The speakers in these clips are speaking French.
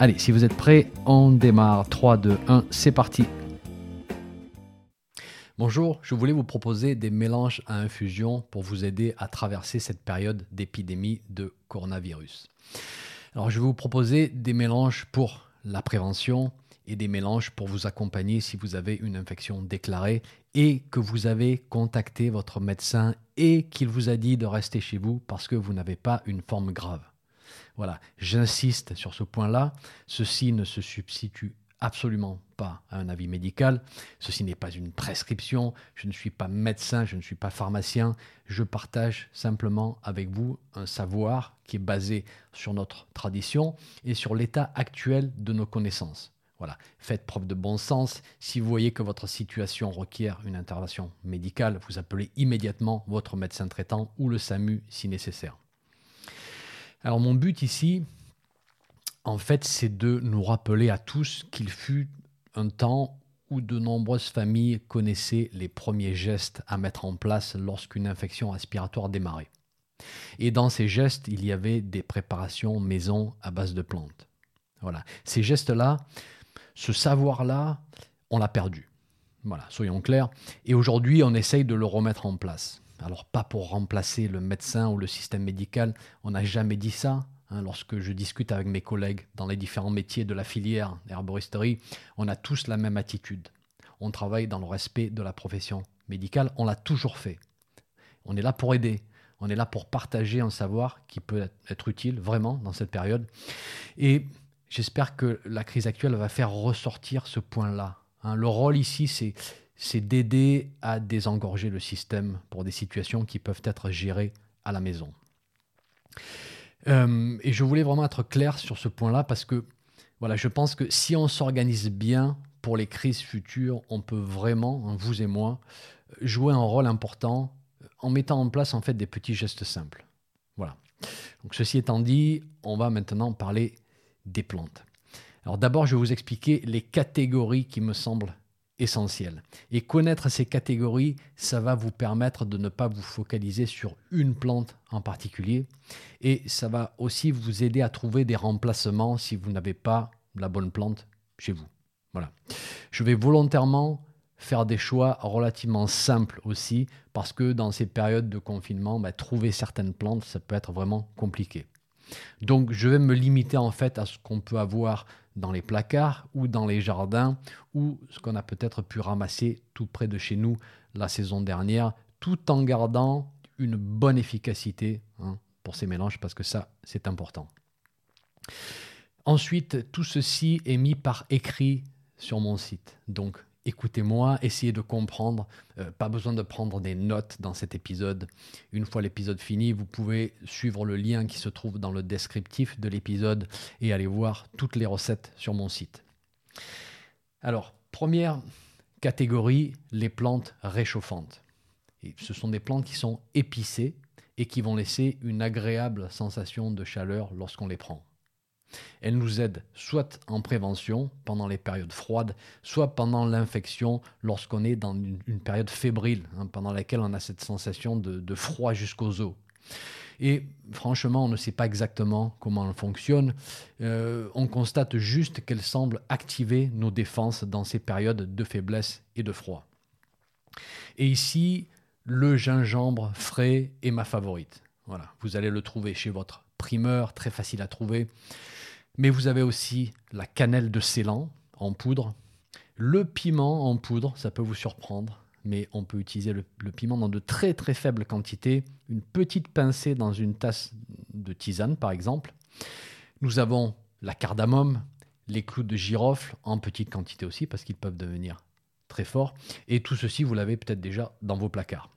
Allez, si vous êtes prêts, on démarre. 3, 2, 1, c'est parti. Bonjour, je voulais vous proposer des mélanges à infusion pour vous aider à traverser cette période d'épidémie de coronavirus. Alors, je vais vous proposer des mélanges pour la prévention et des mélanges pour vous accompagner si vous avez une infection déclarée et que vous avez contacté votre médecin et qu'il vous a dit de rester chez vous parce que vous n'avez pas une forme grave. Voilà, j'insiste sur ce point-là. Ceci ne se substitue absolument pas à un avis médical. Ceci n'est pas une prescription. Je ne suis pas médecin, je ne suis pas pharmacien. Je partage simplement avec vous un savoir qui est basé sur notre tradition et sur l'état actuel de nos connaissances. Voilà, faites preuve de bon sens. Si vous voyez que votre situation requiert une intervention médicale, vous appelez immédiatement votre médecin traitant ou le SAMU si nécessaire. Alors mon but ici, en fait, c'est de nous rappeler à tous qu'il fut un temps où de nombreuses familles connaissaient les premiers gestes à mettre en place lorsqu'une infection respiratoire démarrait. Et dans ces gestes, il y avait des préparations maison à base de plantes. Voilà. Ces gestes-là, ce savoir-là, on l'a perdu. Voilà, soyons clairs. Et aujourd'hui, on essaye de le remettre en place. Alors pas pour remplacer le médecin ou le système médical, on n'a jamais dit ça. Hein. lorsque je discute avec mes collègues dans les différents métiers de la filière herboristerie, on a tous la même attitude. On travaille dans le respect de la profession médicale, on l'a toujours fait. On est là pour aider, on est là pour partager un savoir qui peut être utile vraiment dans cette période. Et j'espère que la crise actuelle va faire ressortir ce point-là. Hein. le rôle ici, c'est c'est d'aider à désengorger le système pour des situations qui peuvent être gérées à la maison. Euh, et je voulais vraiment être clair sur ce point-là parce que voilà, je pense que si on s'organise bien pour les crises futures, on peut vraiment, hein, vous et moi, jouer un rôle important en mettant en place en fait des petits gestes simples. Voilà. Donc ceci étant dit, on va maintenant parler des plantes. Alors d'abord, je vais vous expliquer les catégories qui me semblent essentiel. Et connaître ces catégories, ça va vous permettre de ne pas vous focaliser sur une plante en particulier. Et ça va aussi vous aider à trouver des remplacements si vous n'avez pas la bonne plante chez vous. Voilà. Je vais volontairement faire des choix relativement simples aussi, parce que dans ces périodes de confinement, bah, trouver certaines plantes, ça peut être vraiment compliqué. Donc je vais me limiter en fait à ce qu'on peut avoir dans les placards ou dans les jardins ou ce qu'on a peut-être pu ramasser tout près de chez nous la saison dernière, tout en gardant une bonne efficacité hein, pour ces mélanges parce que ça c'est important. Ensuite, tout ceci est mis par écrit sur mon site. Donc écoutez-moi, essayez de comprendre. Euh, pas besoin de prendre des notes dans cet épisode. Une fois l'épisode fini, vous pouvez suivre le lien qui se trouve dans le descriptif de l'épisode et aller voir toutes les recettes sur mon site. Alors, première catégorie, les plantes réchauffantes. Ce sont des plantes qui sont épicées et qui vont laisser une agréable sensation de chaleur lorsqu'on les prend. Elle nous aide soit en prévention pendant les périodes froides, soit pendant l'infection lorsqu'on est dans une, période fébrile, hein, pendant laquelle on a cette sensation de, froid jusqu'aux os. Et franchement, on ne sait pas exactement comment elle fonctionne. Euh, on constate juste qu'elle semble activer nos défenses dans ces périodes de faiblesse et de froid. Et ici, le gingembre frais est ma favorite. Voilà, vous allez le trouver chez votre primeur, très facile à trouver. Mais vous avez aussi la cannelle de Ceylan en poudre, le piment en poudre, ça peut vous surprendre, mais on peut utiliser le, piment dans de très très faibles quantités, une petite pincée dans une tasse de tisane par exemple. Nous avons la cardamome, les clous de girofle en petite quantité aussi parce qu'ils peuvent devenir très forts. Et tout ceci, vous l'avez peut-être déjà dans vos placards.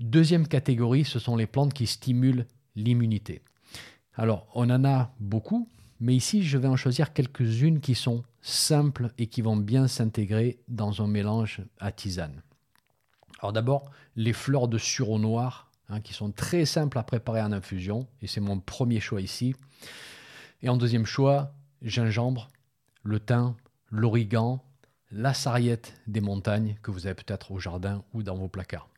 Deuxième catégorie, ce sont les plantes qui stimulent l'immunité. Alors, on en a beaucoup, Mais ici, je vais en choisir quelques-unes qui sont simples et qui vont bien s'intégrer dans un mélange à tisane. Alors d'abord, les fleurs de sureau noir, hein, qui sont très simples à préparer en infusion, et c'est mon premier choix ici. Et en deuxième choix, gingembre, le thym, l'origan, la sarriette des montagnes que vous avez peut-être au jardin ou dans vos placards.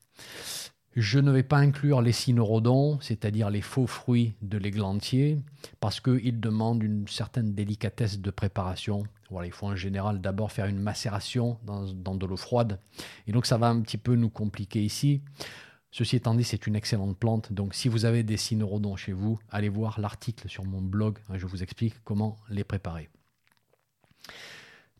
Je ne vais pas inclure les cynorhodons, c'est-à-dire les faux fruits de l'églantier, parce qu'ils demandent une certaine délicatesse de préparation. Voilà, il faut en général d'abord faire une macération dans, de l'eau froide. Et donc ça va un petit peu nous compliquer ici. Ceci étant dit, c'est une excellente plante. Donc si vous avez des cynorhodons chez vous, allez voir l'article sur mon blog. Je vous explique comment les préparer.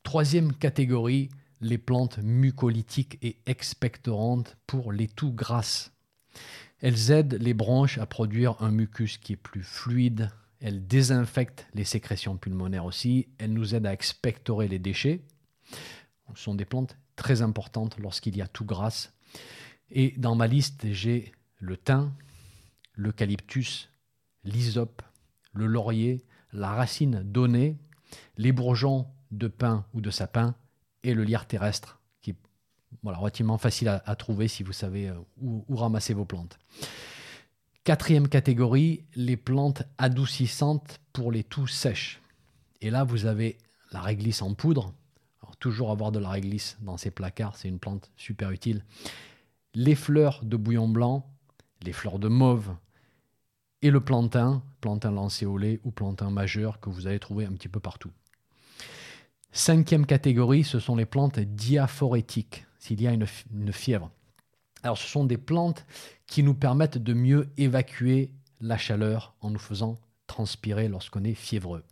Troisième catégorie, les plantes mucolytiques et expectorantes pour les toux grasses. Elles aident les branches à produire un mucus qui est plus fluide. Elles désinfectent les sécrétions pulmonaires aussi. Elles nous aident à expectorer les déchets. Ce sont des plantes très importantes lorsqu'il y a tout grasse. Et dans ma liste, j'ai le thym, l'eucalyptus, l'hysope, le laurier, la racine donnée, les bourgeons de pin ou de sapin et le lierre terrestre, qui est voilà, relativement facile à, trouver si vous savez euh, où, ramasser vos plantes. Quatrième catégorie, les plantes adoucissantes pour les toux sèches. Et là, vous avez la réglisse en poudre. toujours avoir de la réglisse dans ces placards, c'est une plante super utile. Les fleurs de blanc, les fleurs de mauve et le plantain, plantain lancéolé ou plantain majeur que vous allez trouver un petit peu partout. Cinquième catégorie, ce sont les plantes diaphorétiques, s'il y a une, fièvre. Alors ce sont des plantes qui nous permettent de mieux évacuer la chaleur en nous faisant transpirer lorsqu'on est fiévreux.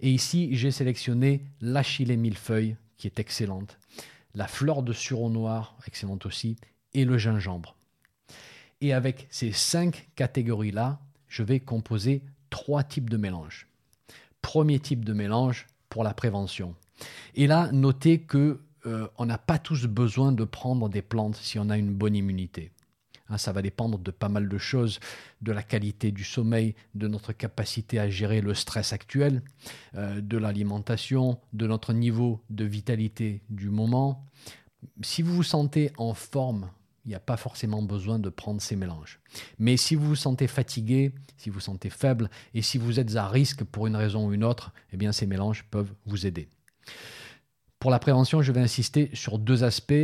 Et ici, j'ai sélectionné l'achillée millefeuille, qui est excellente, la fleur de sureau noir, excellente aussi, et le gingembre. Et avec ces cinq catégories-là, je vais composer trois types de mélanges. Premier type de mélange, pour la prévention. Et là, notez que euh, on n'a pas tous besoin de prendre des plantes si on a une bonne immunité. Hein, ça va dépendre de pas mal de choses, de la qualité du sommeil, de notre capacité à gérer le stress actuel, euh, de l'alimentation, de notre niveau de vitalité du moment. Si vous vous sentez en forme il n'y a pas forcément besoin de prendre ces mélanges. Mais si vous vous sentez fatigué, si vous sentez faible et si vous êtes à risque pour une raison ou une autre, eh bien ces mélanges peuvent vous aider. Pour la prévention, je vais insister sur deux aspects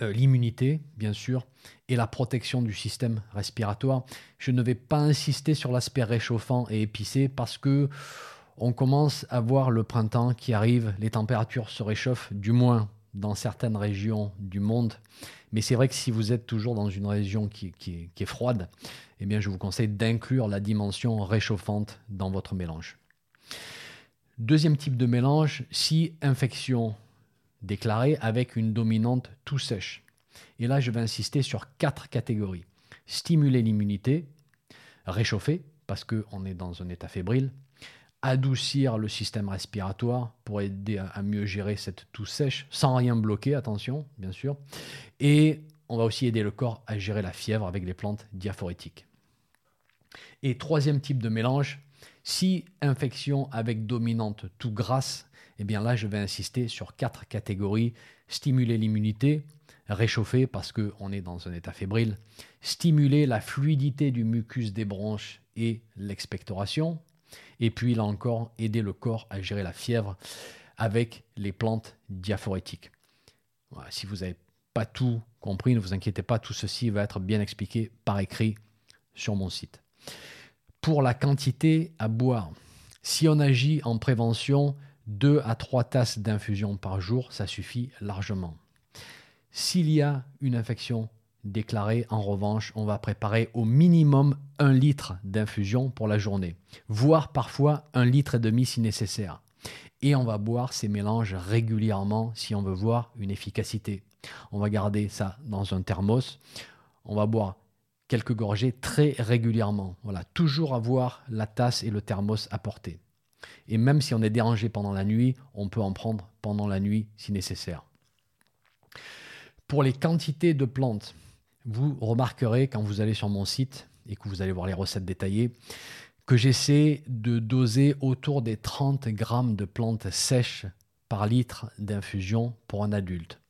euh, l'immunité, bien sûr, et la protection du système respiratoire. Je ne vais pas insister sur l'aspect réchauffant et épicé parce que on commence à voir le printemps qui arrive, les températures se réchauffent, du moins dans certaines régions du monde. Mais c'est vrai que si vous êtes toujours dans une région qui, est froide, eh bien, je vous conseille d'inclure la dimension réchauffante dans votre mélange. Deuxième type de mélange, si infection déclarée avec une dominante tout sèche. Et là, je vais insister sur quatre catégories. Stimuler l'immunité, réchauffer, parce qu'on est dans un état fébrile, adoucir le système respiratoire pour aider à, mieux gérer cette toux sèche sans rien bloquer, attention, bien sûr. Et on va aussi aider le corps à gérer la fièvre avec les plantes diaphorétiques. Et troisième type de mélange, si infection avec dominante tout grasse, eh bien là je vais insister sur quatre catégories stimuler l'immunité, réchauffer parce qu'on est dans un état fébrile, stimuler la fluidité du mucus des branches et l'expectoration, et puis, là encore, aider le corps à gérer la fièvre avec les plantes diaphorétiques. si vous n'avez pas tout compris, ne vous inquiétez pas, tout ceci va être bien expliqué par écrit sur mon site. Pour la quantité à boire, si on agit en prévention, 2 à 3 tasses d'infusion par jour, ça suffit largement. S'il y a une infection déclaré. En revanche, on va préparer au minimum un litre d'infusion pour la journée, voire parfois un litre et demi si nécessaire. Et on va boire ces mélanges régulièrement si on veut voir une efficacité. On va garder ça dans un thermos. On va boire quelques gorgées très régulièrement. Voilà, toujours avoir la tasse et le thermos à portée. Et même si on est dérangé pendant la nuit, on peut en prendre pendant la nuit si nécessaire. Pour les quantités de plantes, vous remarquerez quand vous allez sur mon site et que vous allez voir les recettes détaillées que j'essaie de doser autour des 30 grammes de plantes sèches par litre d'infusion pour un adulte,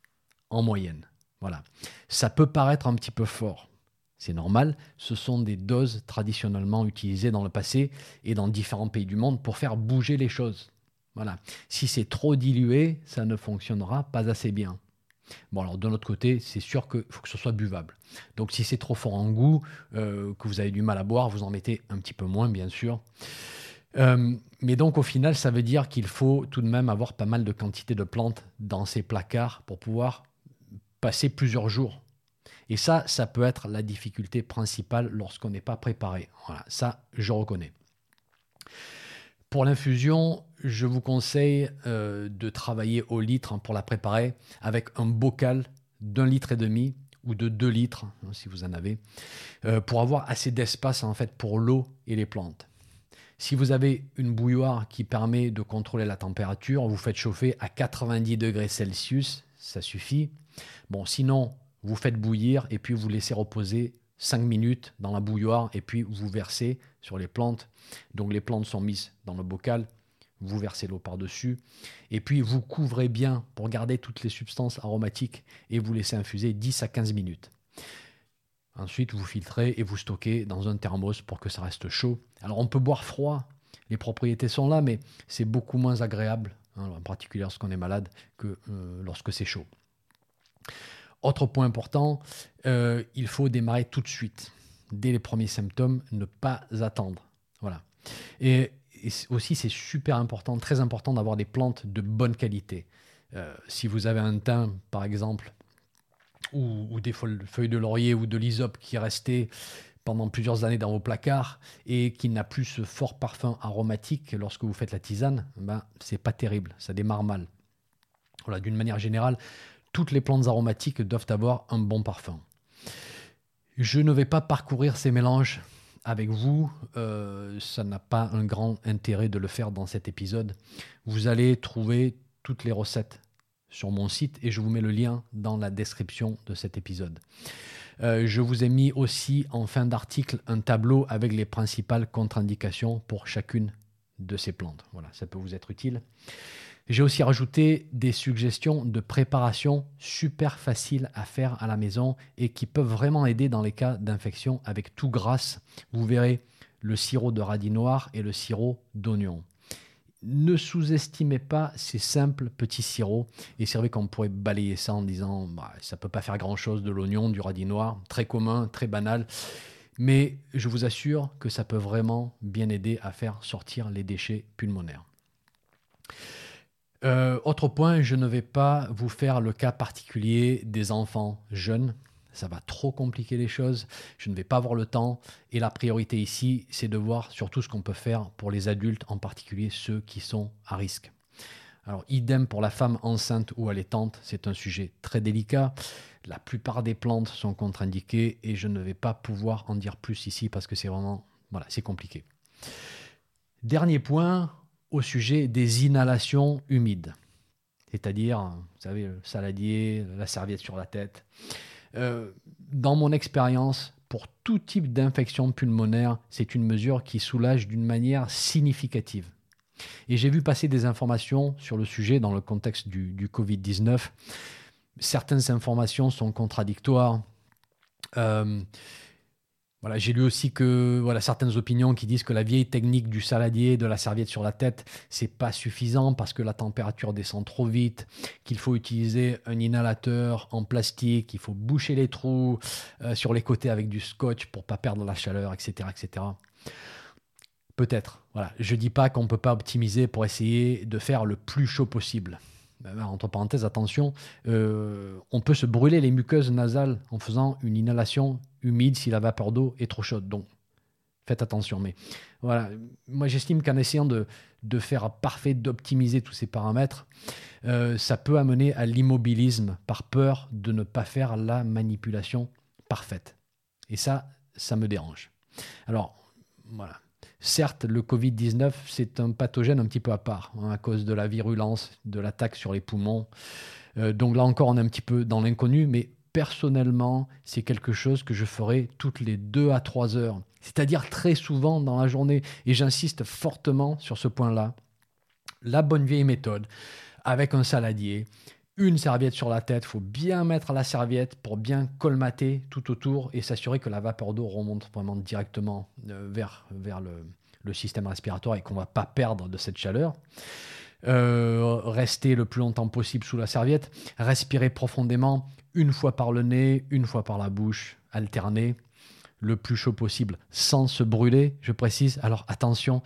en moyenne. Voilà. Ça peut paraître un petit peu fort. C'est normal, ce sont des doses traditionnellement utilisées dans le passé et dans différents pays du monde pour faire bouger les choses. Voilà. Si c'est trop dilué, ça ne fonctionnera pas assez bien. Bon, alors de l'autre côté, c'est sûr qu'il faut que ce soit buvable. Donc si c'est trop fort en goût, euh, que vous avez du mal à boire, vous en mettez un petit peu moins, bien sûr. Euh, mais donc au final, ça veut dire qu'il faut tout de même avoir pas mal de quantité de plantes dans ces placards pour pouvoir passer plusieurs jours. Et ça, ça peut être la difficulté principale lorsqu'on n'est pas préparé. Voilà, ça, je reconnais. Pour l'infusion, je vous conseille euh, de travailler au litre hein, pour la préparer avec un bocal d'un litre et demi ou de deux litres, hein, si vous en avez, euh, pour avoir assez d'espace en fait pour l'eau et les plantes. Si vous avez une bouilloire qui permet de contrôler la température, vous faites chauffer à 90 degrés Celsius, ça suffit. Bon, sinon, vous faites bouillir et puis vous laissez reposer 5 minutes dans la bouilloire et puis vous versez sur les plantes. Donc les plantes sont mises dans le bocal, vous versez l'eau par-dessus et puis vous couvrez bien pour garder toutes les substances aromatiques et vous laissez infuser 10 à 15 minutes. Ensuite, vous filtrez et vous stockez dans un thermos pour que ça reste chaud. Alors on peut boire froid, les propriétés sont là, mais c'est beaucoup moins agréable, hein, en particulier lorsqu'on est malade, que euh, lorsque c'est chaud. Autre point important, euh, il faut démarrer tout de suite. Dès les premiers symptômes, ne pas attendre. Voilà. Et, aussi, c'est super important, très important d'avoir des plantes de bonne qualité. Euh, si vous avez un thym, par exemple, ou, des feuilles de laurier ou de l'hysope qui est resté pendant plusieurs années dans vos placards et qui n'a plus ce fort parfum aromatique lorsque vous faites la tisane, ben, c'est pas terrible, ça démarre mal. Voilà, d'une manière générale, toutes les plantes aromatiques doivent avoir un bon parfum. Je ne vais pas parcourir ces mélanges avec vous, euh, ça n'a pas un grand intérêt de le faire dans cet épisode. Vous allez trouver toutes les recettes sur mon site et je vous mets le lien dans la description de cet épisode. Euh, je vous ai mis aussi en fin d'article un tableau avec les principales contre-indications pour chacune de ces plantes. Voilà, ça peut vous être utile. J'ai aussi rajouté des suggestions de préparation super faciles à faire à la maison et qui peuvent vraiment aider dans les cas d'infection avec tout grâce. Vous verrez le sirop de radis noir et le sirop d'oignon. Ne sous-estimez pas ces simples petits sirops et c'est vrai qu'on pourrait balayer ça en disant bah, ça peut pas faire grand-chose de l'oignon, du radis noir, très commun, très banal. Mais je vous assure que ça peut vraiment bien aider à faire sortir les déchets pulmonaires. Euh, autre point, je ne vais pas vous faire le cas particulier des enfants jeunes. Ça va trop compliquer les choses. Je ne vais pas avoir le temps. Et la priorité ici, c'est de voir surtout ce qu'on peut faire pour les adultes, en particulier ceux qui sont à risque. Alors, idem pour la femme enceinte ou allaitante, c'est un sujet très délicat. La plupart des plantes sont contre-indiquées et je ne vais pas pouvoir en dire plus ici parce que c'est vraiment, voilà, c'est compliqué. Dernier point, au sujet des inhalations humides. C'est-à-dire, vous savez, le saladier, la serviette sur la tête. Euh, dans mon expérience, pour tout type d'infection pulmonaire, c'est une mesure qui soulage d'une manière significative. Et j'ai vu passer des informations sur le sujet dans le contexte du, du Covid-19. Certaines informations sont contradictoires. Euh, voilà, j'ai lu aussi que voilà certaines opinions qui disent que la vieille technique du saladier, de la serviette sur la tête, c'est pas suffisant parce que la température descend trop vite, qu'il faut utiliser un inhalateur en plastique, qu'il faut boucher les trous euh, sur les côtés avec du scotch pour pas perdre la chaleur, etc., etc. Peut-être. Voilà, je dis pas qu'on peut pas optimiser pour essayer de faire le plus chaud possible. Ben, ben, entre parenthèses, attention, euh, on peut se brûler les muqueuses nasales en faisant une inhalation humide si la vapeur d'eau est trop chaude. Donc, faites attention. Mais voilà, moi j'estime qu'en essayant de, faire parfait, d'optimiser tous ces paramètres, euh, ça peut amener à l'immobilisme par peur de ne pas faire la manipulation parfaite. Et ça, ça me dérange. Alors, voilà. Certes, le Covid-19, c'est un pathogène un petit peu à part, hein, à cause de la virulence, de l'attaque sur les poumons. Euh, donc là encore, on est un petit peu dans l'inconnu, mais personnellement, c'est quelque chose que je ferai toutes les deux à trois heures. c'est-à-dire très souvent dans la journée. Et j'insiste fortement sur ce point-là. La bonne vieille méthode, avec un saladier, une serviette sur la tête, faut bien mettre la serviette pour bien colmater tout autour et s'assurer que la vapeur d'eau remonte vraiment directement euh, vers, vers le, le système respiratoire et qu'on ne va pas perdre de cette chaleur. Euh, rester le plus longtemps possible sous la serviette, respirer profondément, une fois par le nez, une fois par la bouche, alterner, le plus chaud possible, sans se brûler, je précise. Alors attention,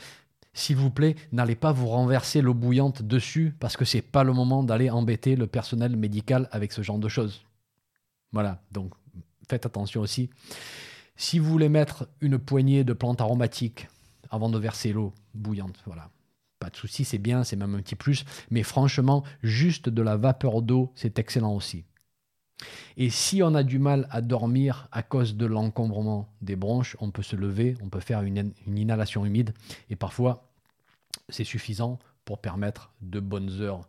s'il vous plaît, n'allez pas vous renverser l'eau bouillante dessus parce que c'est pas le moment d'aller embêter le personnel médical avec ce genre de choses. Voilà, donc faites attention aussi. Si vous voulez mettre une poignée de plantes aromatiques avant de verser l'eau bouillante, voilà, pas de souci, c'est bien, c'est même un petit plus. Mais franchement, juste de la vapeur d'eau, c'est excellent aussi. Et si on a du mal à dormir à cause de l'encombrement des bronches, on peut se lever, on peut faire une, inhalation humide. Et parfois, c'est suffisant pour permettre de bonnes heures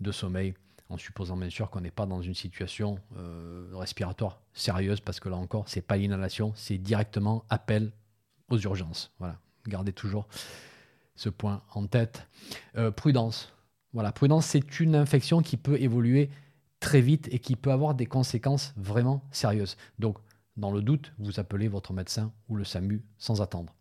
de sommeil, en supposant bien sûr qu'on n'est pas dans une situation euh, respiratoire sérieuse, parce que là encore, c'est pas l'inhalation, c'est directement appel aux urgences. Voilà, gardez toujours ce point en tête. Euh, prudence. Voilà, prudence, c'est une infection qui peut évoluer très vite et qui peut avoir des conséquences vraiment sérieuses. Donc, dans le doute, vous appelez votre médecin ou le SAMU sans attendre.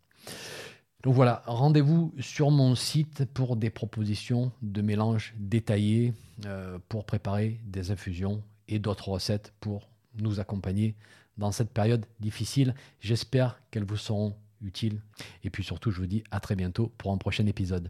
Donc voilà, rendez-vous sur mon site pour des propositions de mélanges détaillés euh, pour préparer des infusions et d'autres recettes pour nous accompagner dans cette période difficile. J'espère qu'elles vous seront utile. Et puis surtout, je vous dis à très bientôt pour un prochain épisode.